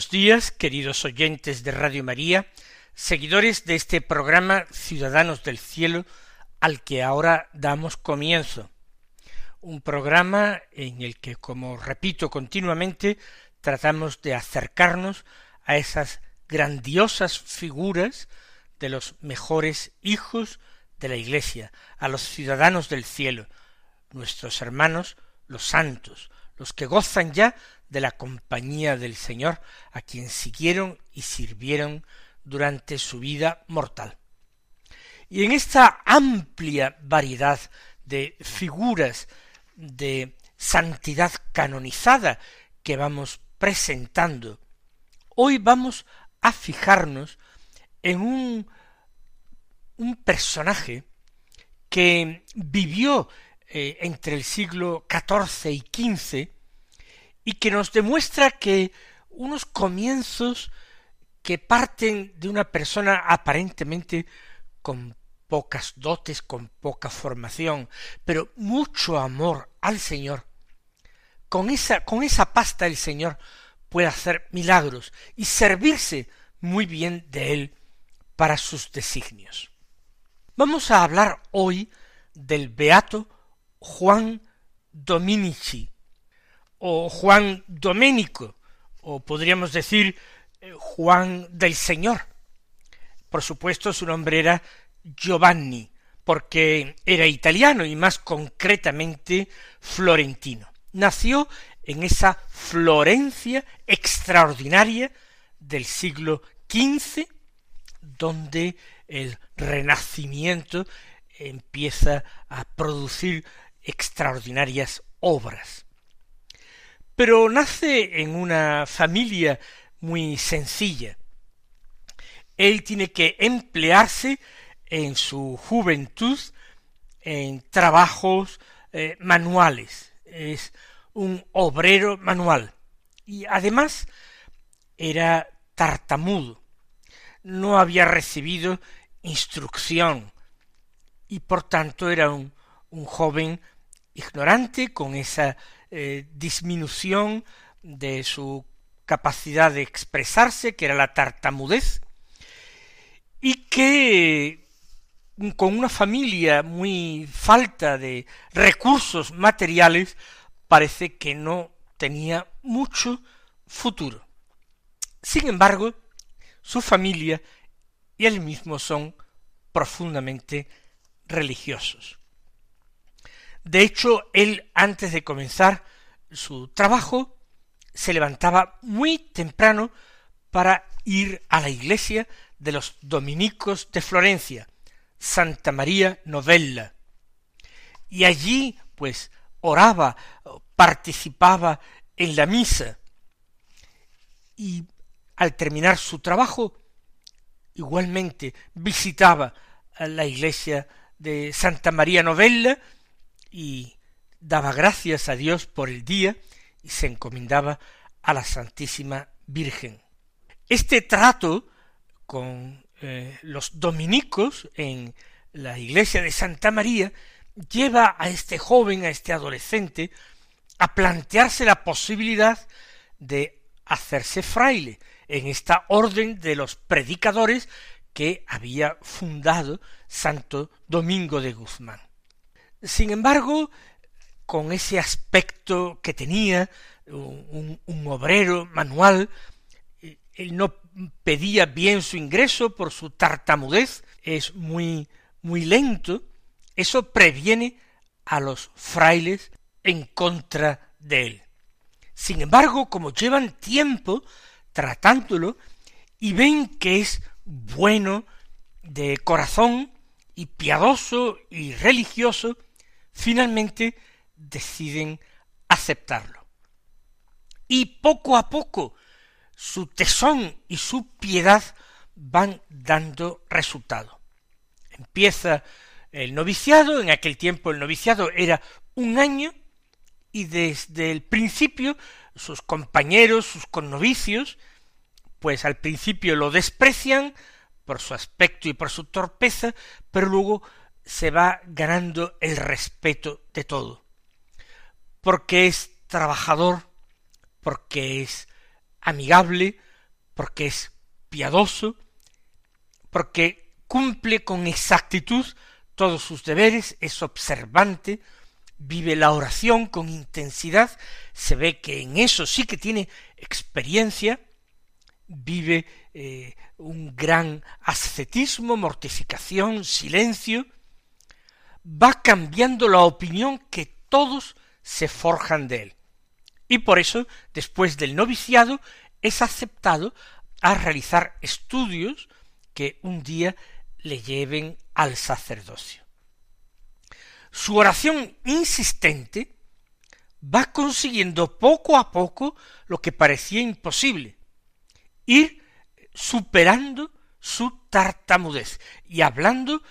Buenos días, queridos oyentes de Radio María, seguidores de este programa Ciudadanos del Cielo, al que ahora damos comienzo. Un programa en el que, como repito continuamente, tratamos de acercarnos a esas grandiosas figuras de los mejores hijos de la Iglesia, a los ciudadanos del cielo, nuestros hermanos, los santos, los que gozan ya de la compañía del Señor, a quien siguieron y sirvieron durante su vida mortal. Y en esta amplia variedad de figuras de santidad canonizada que vamos presentando, hoy vamos a fijarnos en un, un personaje que vivió eh, entre el siglo XIV y XV y que nos demuestra que unos comienzos que parten de una persona aparentemente con pocas dotes, con poca formación, pero mucho amor al Señor, con esa, con esa pasta el Señor puede hacer milagros y servirse muy bien de él para sus designios. Vamos a hablar hoy del beato Juan Dominici, o Juan Doménico, o podríamos decir eh, Juan del Señor. Por supuesto, su nombre era Giovanni, porque era italiano y más concretamente florentino. Nació en esa Florencia extraordinaria del siglo XV, donde el renacimiento empieza a producir extraordinarias obras pero nace en una familia muy sencilla. Él tiene que emplearse en su juventud en trabajos eh, manuales. Es un obrero manual. Y además era tartamudo. No había recibido instrucción y por tanto era un, un joven ignorante con esa eh, disminución de su capacidad de expresarse, que era la tartamudez, y que con una familia muy falta de recursos materiales, parece que no tenía mucho futuro. Sin embargo, su familia y él mismo son profundamente religiosos. De hecho, él antes de comenzar su trabajo se levantaba muy temprano para ir a la iglesia de los dominicos de Florencia, Santa María Novella. Y allí, pues, oraba, participaba en la misa. Y al terminar su trabajo, igualmente visitaba a la iglesia de Santa María Novella y daba gracias a Dios por el día y se encomendaba a la Santísima Virgen. Este trato con eh, los dominicos en la iglesia de Santa María lleva a este joven, a este adolescente, a plantearse la posibilidad de hacerse fraile en esta orden de los predicadores que había fundado Santo Domingo de Guzmán. Sin embargo, con ese aspecto que tenía un, obrero manual, él no pedía bien su ingreso por su tartamudez, es muy, muy lento, eso previene a los frailes en contra de él. Sin embargo, como llevan tiempo tratándolo y ven que es bueno de corazón y piadoso y religioso, finalmente deciden aceptarlo. Y poco a poco su tesón y su piedad van dando resultado. Empieza el noviciado, en aquel tiempo el noviciado era un año, y desde el principio sus compañeros, sus connovicios, pues al principio lo desprecian por su aspecto y por su torpeza, pero luego se va ganando el respeto de todo, porque es trabajador, porque es amigable, porque es piadoso, porque cumple con exactitud todos sus deberes, es observante, vive la oración con intensidad, se ve que en eso sí que tiene experiencia, vive eh, un gran ascetismo, mortificación, silencio, va cambiando la opinión que todos se forjan de él. Y por eso, después del noviciado, es aceptado a realizar estudios que un día le lleven al sacerdocio. Su oración insistente va consiguiendo poco a poco lo que parecía imposible, ir superando su tartamudez y hablando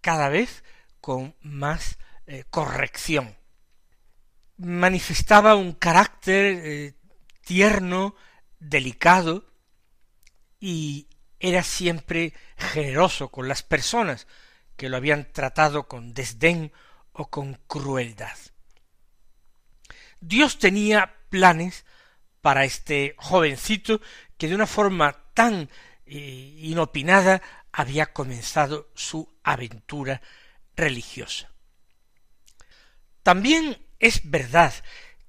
cada vez con más eh, corrección. Manifestaba un carácter eh, tierno, delicado, y era siempre generoso con las personas que lo habían tratado con desdén o con crueldad. Dios tenía planes para este jovencito que de una forma tan eh, inopinada había comenzado su aventura religiosa. También es verdad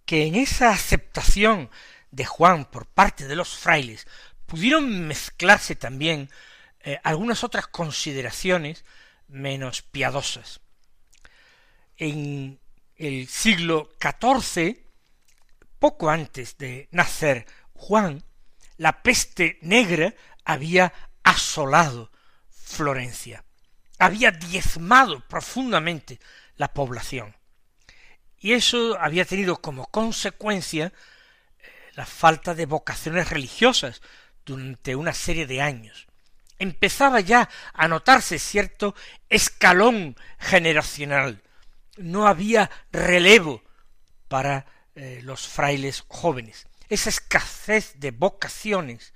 que en esa aceptación de Juan por parte de los frailes pudieron mezclarse también eh, algunas otras consideraciones menos piadosas en el siglo XIV, poco antes de nacer Juan, la peste negra había asolado Florencia, había diezmado profundamente la población. Y eso había tenido como consecuencia eh, la falta de vocaciones religiosas durante una serie de años. Empezaba ya a notarse cierto escalón generacional no había relevo para eh, los frailes jóvenes. Esa escasez de vocaciones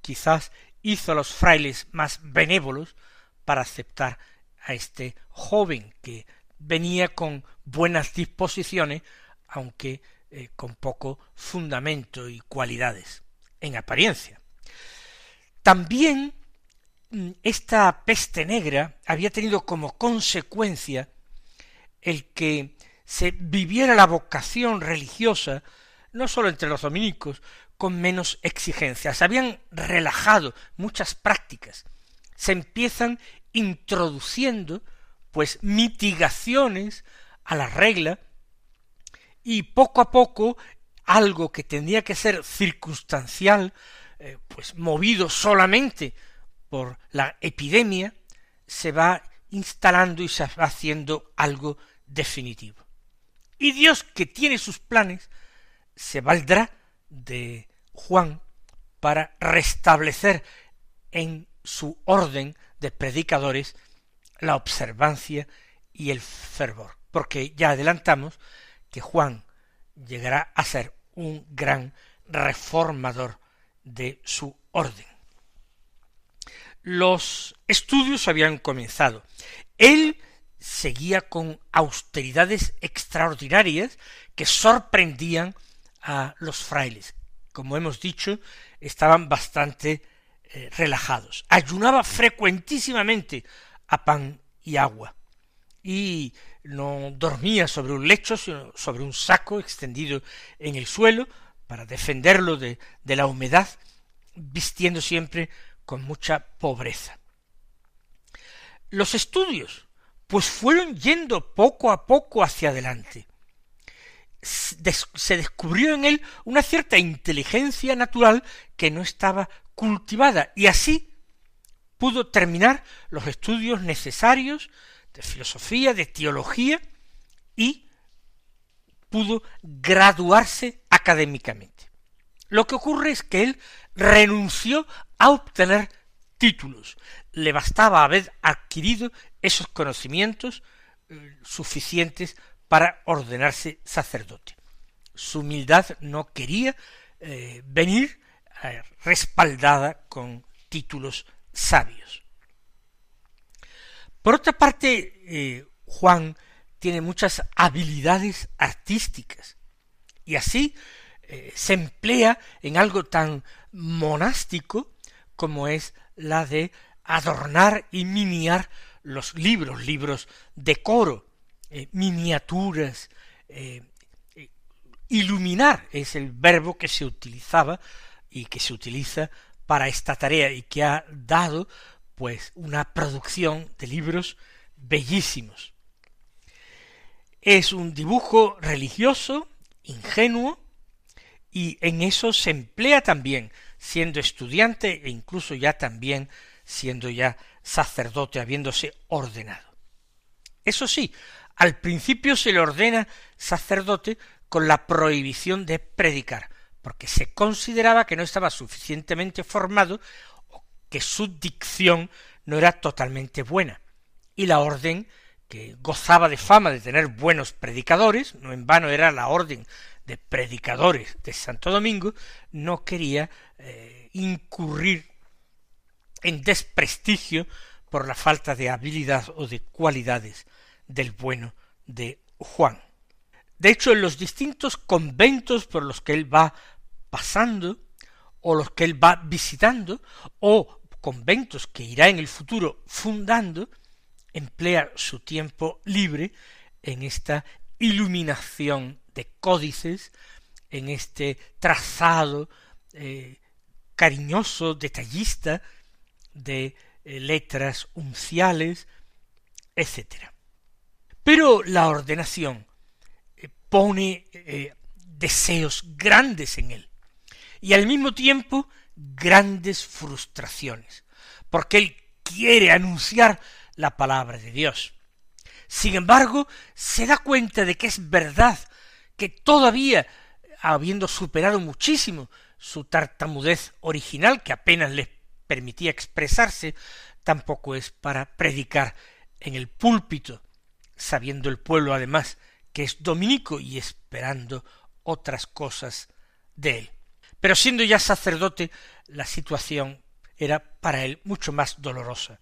quizás hizo a los frailes más benévolos para aceptar a este joven que venía con buenas disposiciones, aunque eh, con poco fundamento y cualidades en apariencia. También mm, esta peste negra había tenido como consecuencia el que se viviera la vocación religiosa, no sólo entre los dominicos, con menos exigencias. habían relajado muchas prácticas. Se empiezan introduciendo, pues, mitigaciones a la regla, y poco a poco algo que tendría que ser circunstancial, eh, pues movido solamente por la epidemia, se va instalando y se va haciendo algo definitivo. Y Dios, que tiene sus planes, se valdrá de Juan para restablecer en su orden de predicadores la observancia y el fervor, porque ya adelantamos que Juan llegará a ser un gran reformador de su orden. Los estudios habían comenzado. Él seguía con austeridades extraordinarias que sorprendían a los frailes. Como hemos dicho, estaban bastante eh, relajados. Ayunaba frecuentísimamente a pan y agua. Y no dormía sobre un lecho, sino sobre un saco extendido en el suelo para defenderlo de, de la humedad, vistiendo siempre con mucha pobreza. Los estudios pues fueron yendo poco a poco hacia adelante. se descubrió en él una cierta inteligencia natural que no estaba cultivada y así pudo terminar los estudios necesarios de filosofía, de teología y pudo graduarse académicamente. Lo que ocurre es que él renunció a obtener títulos. Le bastaba haber adquirido esos conocimientos eh, suficientes para ordenarse sacerdote. Su humildad no quería eh, venir respaldada con títulos sabios. Por otra parte, Juan tiene muchas habilidades artísticas y así se emplea en algo tan monástico como es la de adornar y miniar los libros, libros de coro, eh, miniaturas, eh, eh, iluminar es el verbo que se utilizaba y que se utiliza para esta tarea y que ha dado pues una producción de libros bellísimos. Es un dibujo religioso, ingenuo, y en eso se emplea también siendo estudiante e incluso ya también siendo ya sacerdote, habiéndose ordenado. Eso sí, al principio se le ordena sacerdote con la prohibición de predicar, porque se consideraba que no estaba suficientemente formado o que su dicción no era totalmente buena. Y la orden, que gozaba de fama de tener buenos predicadores, no en vano era la orden de predicadores de Santo Domingo, no quería eh, incurrir en desprestigio por la falta de habilidad o de cualidades del bueno de Juan. De hecho, en los distintos conventos por los que él va pasando, o los que él va visitando, o conventos que irá en el futuro fundando, emplea su tiempo libre en esta iluminación de códices, en este trazado eh, cariñoso, detallista de eh, letras unciales, etc. Pero la ordenación eh, pone deseos grandes en él y al mismo tiempo grandes frustraciones, porque él quiere anunciar la palabra de Dios. Sin embargo, se da cuenta de que es verdad que todavía, habiendo superado muchísimo su tartamudez original, que apenas le permitía expresarse, tampoco es para predicar en el púlpito, sabiendo el pueblo además que es dominico y esperando otras cosas de él. Pero siendo ya sacerdote, la situación era para él mucho más dolorosa.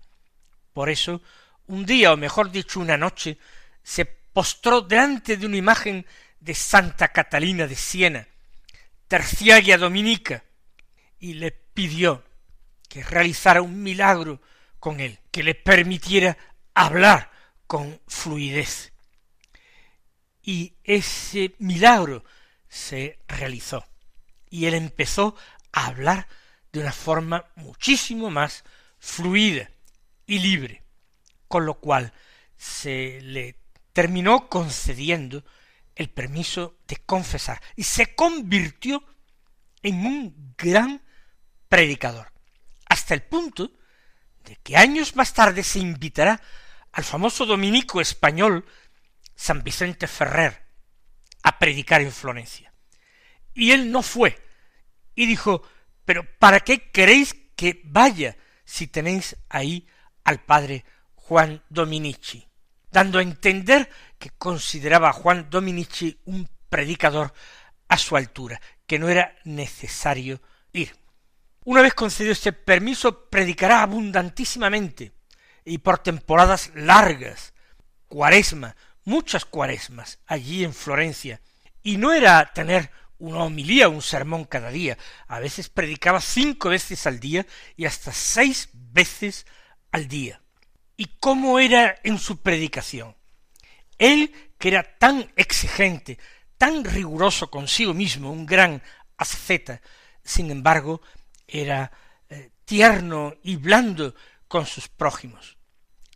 Por eso, un día, o mejor dicho, una noche, se postró delante de una imagen de Santa Catalina de Siena, terciaria dominica, y le pidió que realizara un milagro con él, que le permitiera hablar con fluidez. Y ese milagro se realizó, y él empezó a hablar de una forma muchísimo más fluida y libre, con lo cual se le terminó concediendo el permiso de confesar y se convirtió en un gran predicador, hasta el punto de que años más tarde se invitará al famoso dominico español San Vicente Ferrer a predicar en Florencia. Y él no fue, y dijo, pero ¿para qué queréis que vaya si tenéis ahí al padre Juan Dominici? dando a entender que consideraba a Juan Dominici un predicador a su altura, que no era necesario ir. Una vez concedido este permiso, predicará abundantísimamente y por temporadas largas, cuaresma, muchas cuaresmas, allí en Florencia, y no era tener una homilía, un sermón cada día, a veces predicaba cinco veces al día y hasta seis veces al día. ¿Y cómo era en su predicación? Él, que era tan exigente, tan riguroso consigo mismo, un gran asceta, sin embargo, era eh, tierno y blando con sus prójimos.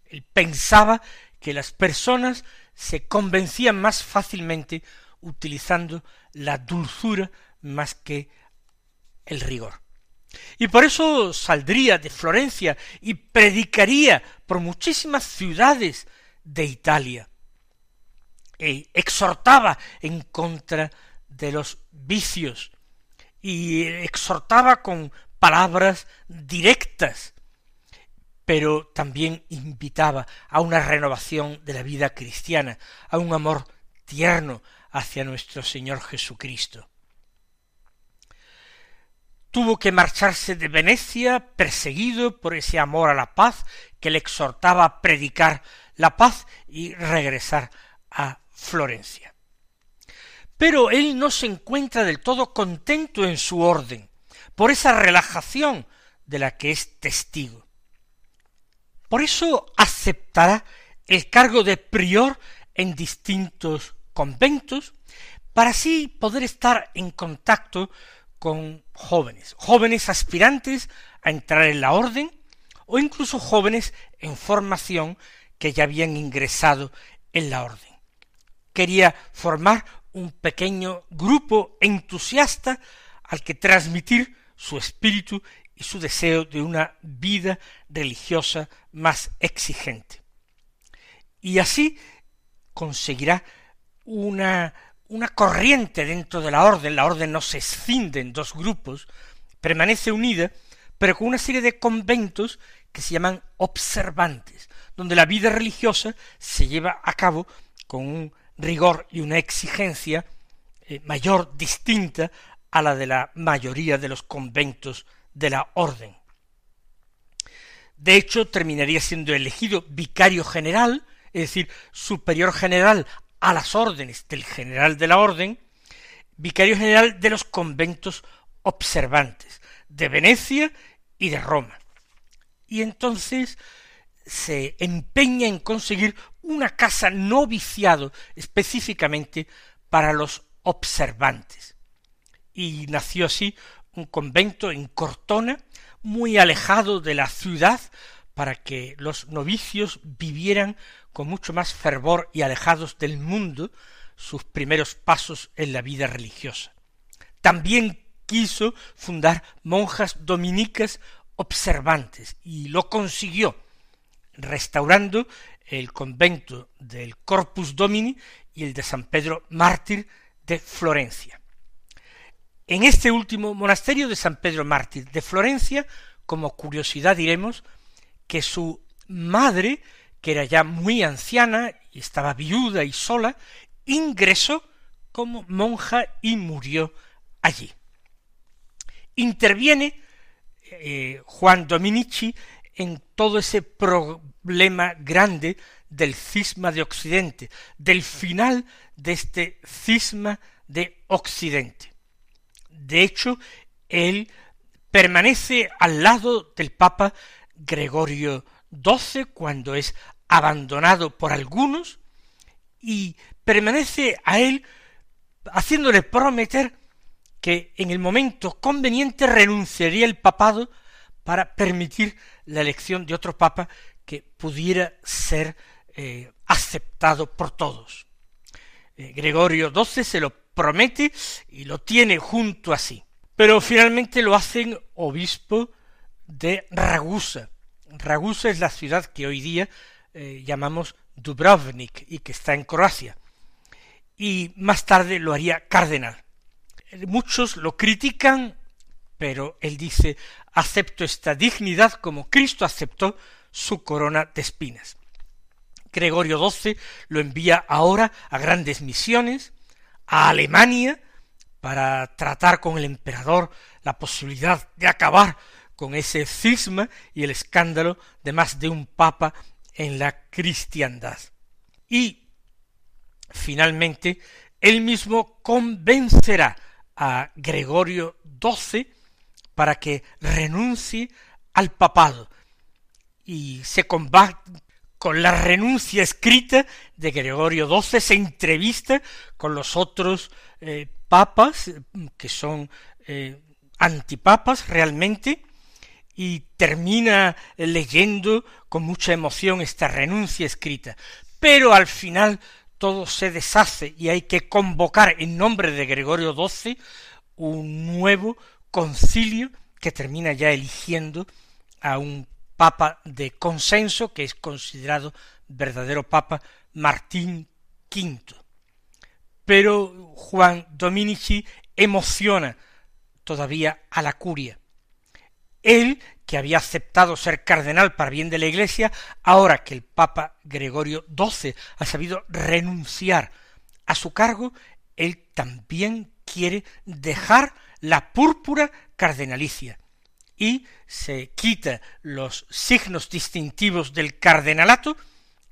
Él pensaba que las personas se convencían más fácilmente utilizando la dulzura más que el rigor. Y por eso saldría de Florencia y predicaría por muchísimas ciudades de Italia. E exhortaba en contra de los vicios y exhortaba con palabras directas, pero también invitaba a una renovación de la vida cristiana, a un amor tierno hacia nuestro Señor Jesucristo. Tuvo que marcharse de Venecia perseguido por ese amor a la paz que le exhortaba a predicar la paz y regresar a Florencia. Pero él no se encuentra del todo contento en su orden, por esa relajación de la que es testigo. Por eso aceptará el cargo de prior en distintos conventos, para así poder estar en contacto con jóvenes, jóvenes aspirantes a entrar en la orden, o incluso jóvenes en formación que ya habían ingresado en la orden. Quería formar un pequeño grupo entusiasta al que transmitir su espíritu y su deseo de una vida religiosa más exigente. Y así conseguirá una, una corriente dentro de la orden, la orden no se escinde en dos grupos, permanece unida, pero con una serie de conventos que se llaman observantes, donde la vida religiosa se lleva a cabo con un rigor y una exigencia eh, mayor, distinta a la de la mayoría de los conventos de la orden. De hecho, terminaría siendo elegido vicario general, es decir, superior general a las órdenes del general de la orden, vicario general de los conventos observantes de Venecia y de Roma. Y entonces se empeña en conseguir una casa no viciado específicamente para los observantes. Y nació así un convento en Cortona, muy alejado de la ciudad, para que los novicios vivieran con mucho más fervor y alejados del mundo sus primeros pasos en la vida religiosa. También quiso fundar monjas dominicas observantes y lo consiguió, restaurando el convento del Corpus Domini y el de San Pedro Mártir de Florencia. En este último monasterio de San Pedro Mártir de Florencia, como curiosidad diremos que su madre, que era ya muy anciana y estaba viuda y sola, ingresó como monja y murió allí. Interviene eh, Juan Dominici en todo ese problema grande del cisma de Occidente, del final de este cisma de Occidente. De hecho, él permanece al lado del Papa Gregorio XII cuando es abandonado por algunos y permanece a él haciéndole prometer que en el momento conveniente renunciaría el papado para permitir la elección de otro papa que pudiera ser eh, aceptado por todos. Eh, Gregorio XII se lo promete y lo tiene junto a sí. Pero finalmente lo hacen obispo de Ragusa. Ragusa es la ciudad que hoy día eh, llamamos Dubrovnik y que está en Croacia. Y más tarde lo haría cardenal. Muchos lo critican, pero él dice acepto esta dignidad como Cristo aceptó su corona de espinas. Gregorio XII lo envía ahora a grandes misiones, a Alemania, para tratar con el emperador la posibilidad de acabar con ese cisma y el escándalo de más de un papa en la cristiandad. Y finalmente él mismo convencerá a Gregorio XII para que renuncie al papado y se combate con la renuncia escrita de Gregorio XII, se entrevista con los otros eh, papas, que son eh, antipapas realmente, y termina leyendo con mucha emoción esta renuncia escrita. Pero al final todo se deshace y hay que convocar en nombre de Gregorio XII un nuevo concilio que termina ya eligiendo a un papa de consenso que es considerado verdadero papa Martín V. Pero Juan Dominici emociona todavía a la curia. Él, que había aceptado ser cardenal para bien de la Iglesia, ahora que el Papa Gregorio XII ha sabido renunciar a su cargo, él también quiere dejar la púrpura cardenalicia y se quita los signos distintivos del cardenalato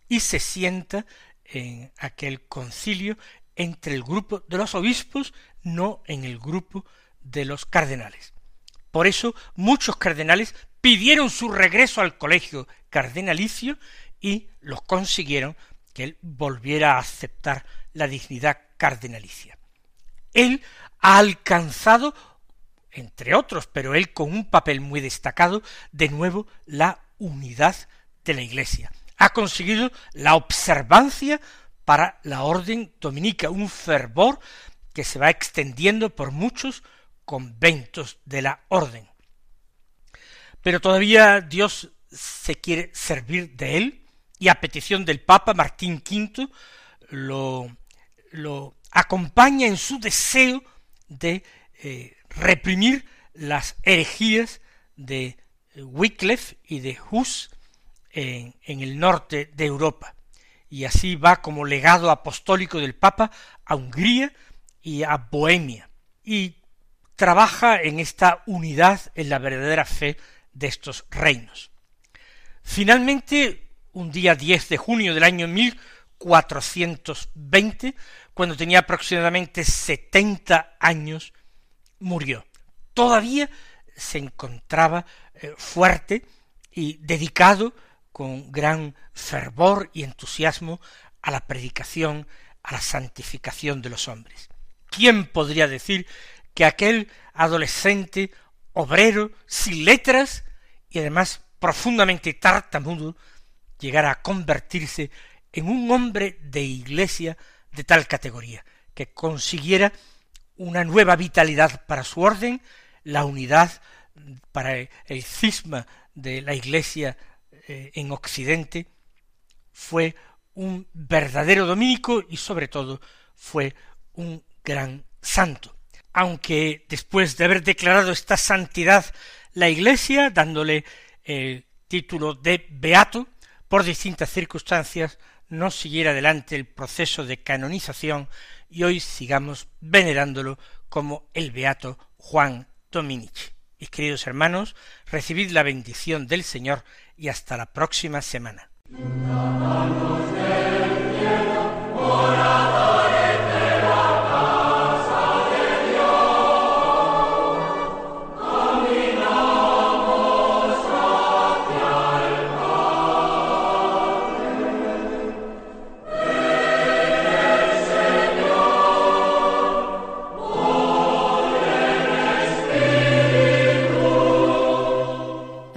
y se sienta en aquel concilio entre el grupo de los obispos, no en el grupo de los cardenales. Por eso muchos cardenales pidieron su regreso al colegio cardenalicio y los consiguieron que él volviera a aceptar la dignidad cardenalicia. Él ha alcanzado, entre otros, pero él con un papel muy destacado, de nuevo la unidad de la Iglesia. Ha conseguido la observancia para la orden dominica, un fervor que se va extendiendo por muchos conventos de la orden. Pero todavía Dios se quiere servir de él y a petición del Papa Martín V lo, lo acompaña en su deseo de eh, reprimir las herejías de Wycliffe y de Hus en, en el norte de Europa. Y así va como legado apostólico del Papa a Hungría y a Bohemia. Y trabaja en esta unidad en la verdadera fe de estos reinos. Finalmente, un día 10 de junio del año 1420, cuando tenía aproximadamente setenta años, murió. Todavía se encontraba eh, fuerte y dedicado con gran fervor y entusiasmo a la predicación, a la santificación de los hombres. ¿Quién podría decir que aquel adolescente obrero sin letras y además profundamente tartamudo llegara a convertirse en un hombre de iglesia de tal categoría, que consiguiera una nueva vitalidad para su orden, la unidad para el cisma de la iglesia eh, en Occidente, fue un verdadero dominico y sobre todo fue un gran santo. Aunque después de haber declarado esta santidad la Iglesia, dándole el título de beato, por distintas circunstancias no siguiera adelante el proceso de canonización y hoy sigamos venerándolo como el beato Juan Dominici. Mis queridos hermanos, recibid la bendición del Señor y hasta la próxima semana.